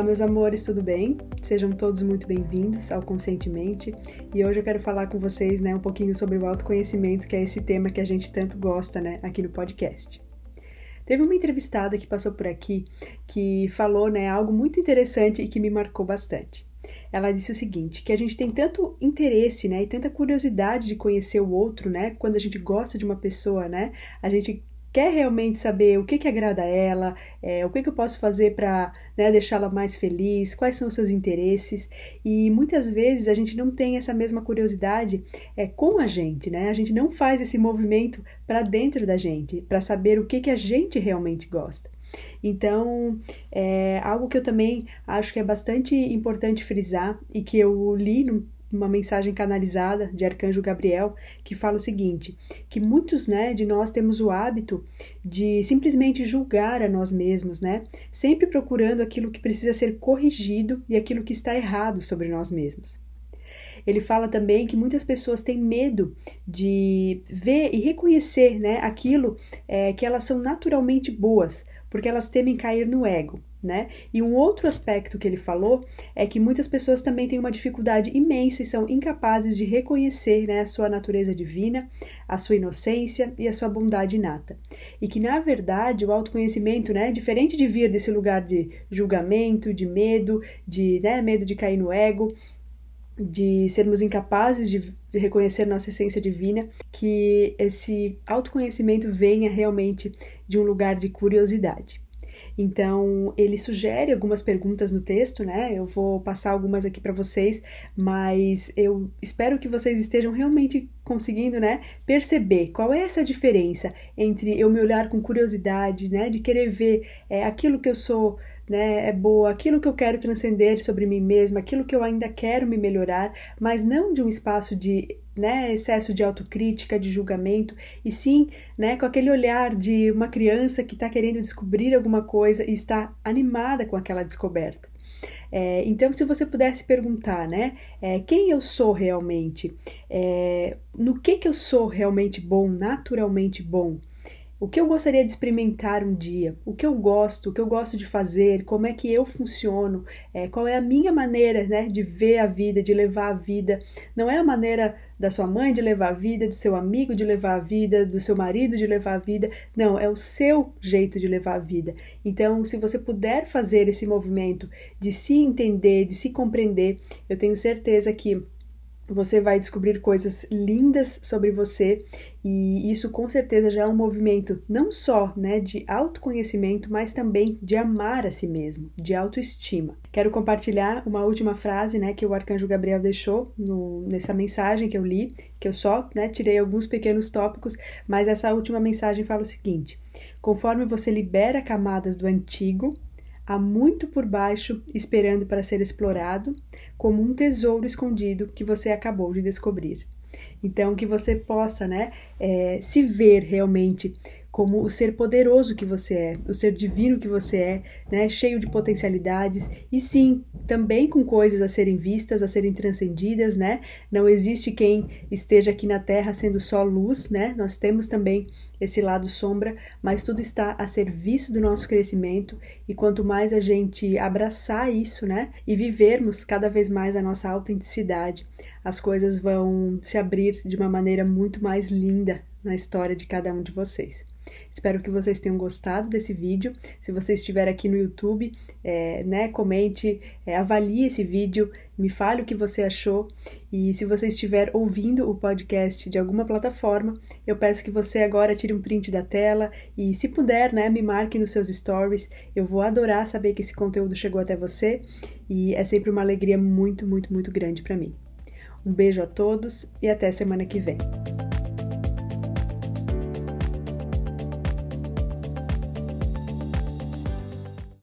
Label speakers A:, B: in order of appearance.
A: Olá, meus amores, tudo bem? Sejam todos muito bem-vindos ao Conscientemente e hoje eu quero falar com vocês né, um pouquinho sobre o autoconhecimento, que é esse tema que a gente tanto gosta né, aqui no podcast. Teve uma entrevistada que passou por aqui que falou né, algo muito interessante e que me marcou bastante. Ela disse o seguinte, que a gente tem tanto interesse, né, e tanta curiosidade de conhecer o outro, né, quando a gente gosta de uma pessoa, né, a gente quer realmente saber o que, que agrada a ela, é, o que, que eu posso fazer para né, deixá-la mais feliz, quais são os seus interesses. E muitas vezes a gente não tem essa mesma curiosidade é, com a gente, né? A gente não faz esse movimento para dentro da gente, para saber o que, que a gente realmente gosta. Então, é algo que eu também acho que é bastante importante frisar e que eu li num uma mensagem canalizada de Arcanjo Gabriel que fala o seguinte: que muitos, né, de nós temos o hábito de simplesmente julgar a nós mesmos, né, sempre procurando aquilo que precisa ser corrigido e aquilo que está errado sobre nós mesmos. Ele fala também que muitas pessoas têm medo de ver e reconhecer, né, aquilo é, que elas são naturalmente boas, porque elas temem cair no ego né? E um outro aspecto que ele falou é que muitas pessoas também têm uma dificuldade imensa e são incapazes de reconhecer né, a sua natureza divina, a sua inocência e a sua bondade inata. E que, na verdade, o autoconhecimento, né, diferente de vir desse lugar de julgamento, de medo, de né, medo de cair no ego, de sermos incapazes de reconhecer nossa essência divina, que esse autoconhecimento venha realmente de um lugar de curiosidade. Então, ele sugere algumas perguntas no texto, né? Eu vou passar algumas aqui para vocês, mas eu espero que vocês estejam realmente conseguindo, né, perceber qual é essa diferença entre eu me olhar com curiosidade, né, de querer ver é, aquilo que eu sou né, é boa, aquilo que eu quero transcender sobre mim mesma, aquilo que eu ainda quero me melhorar, mas não de um espaço de né, excesso de autocrítica, de julgamento, e sim né, com aquele olhar de uma criança que está querendo descobrir alguma coisa e está animada com aquela descoberta. É, então, se você pudesse perguntar, né, é, quem eu sou realmente, é, no que que eu sou realmente bom, naturalmente bom, o que eu gostaria de experimentar um dia, o que eu gosto, o que eu gosto de fazer, como é que eu funciono, é, qual é a minha maneira né, de ver a vida, de levar a vida. Não é a maneira da sua mãe de levar a vida, do seu amigo de levar a vida, do seu marido de levar a vida. Não, é o seu jeito de levar a vida. Então, se você puder fazer esse movimento de se entender, de se compreender, eu tenho certeza que você vai descobrir coisas lindas sobre você e isso com certeza já é um movimento não só né, de autoconhecimento, mas também de amar a si mesmo, de autoestima. Quero compartilhar uma última frase né, que o Arcanjo Gabriel deixou no, nessa mensagem que eu li, que eu só né, tirei alguns pequenos tópicos, mas essa última mensagem fala o seguinte: conforme você libera camadas do antigo, há muito por baixo esperando para ser explorado, como um tesouro escondido que você acabou de descobrir. Então, que você possa né, é, se ver realmente como o ser poderoso que você é, o ser divino que você é, né, cheio de potencialidades e sim, também com coisas a serem vistas, a serem transcendidas, né? Não existe quem esteja aqui na Terra sendo só luz, né? Nós temos também esse lado sombra, mas tudo está a serviço do nosso crescimento e quanto mais a gente abraçar isso, né, e vivermos cada vez mais a nossa autenticidade, as coisas vão se abrir de uma maneira muito mais linda na história de cada um de vocês. Espero que vocês tenham gostado desse vídeo. Se você estiver aqui no YouTube, é, né, comente, é, avalie esse vídeo, me fale o que você achou. E se você estiver ouvindo o podcast de alguma plataforma, eu peço que você agora tire um print da tela e, se puder, né, me marque nos seus stories. Eu vou adorar saber que esse conteúdo chegou até você e é sempre uma alegria muito, muito, muito grande para mim. Um beijo a todos e até semana que vem.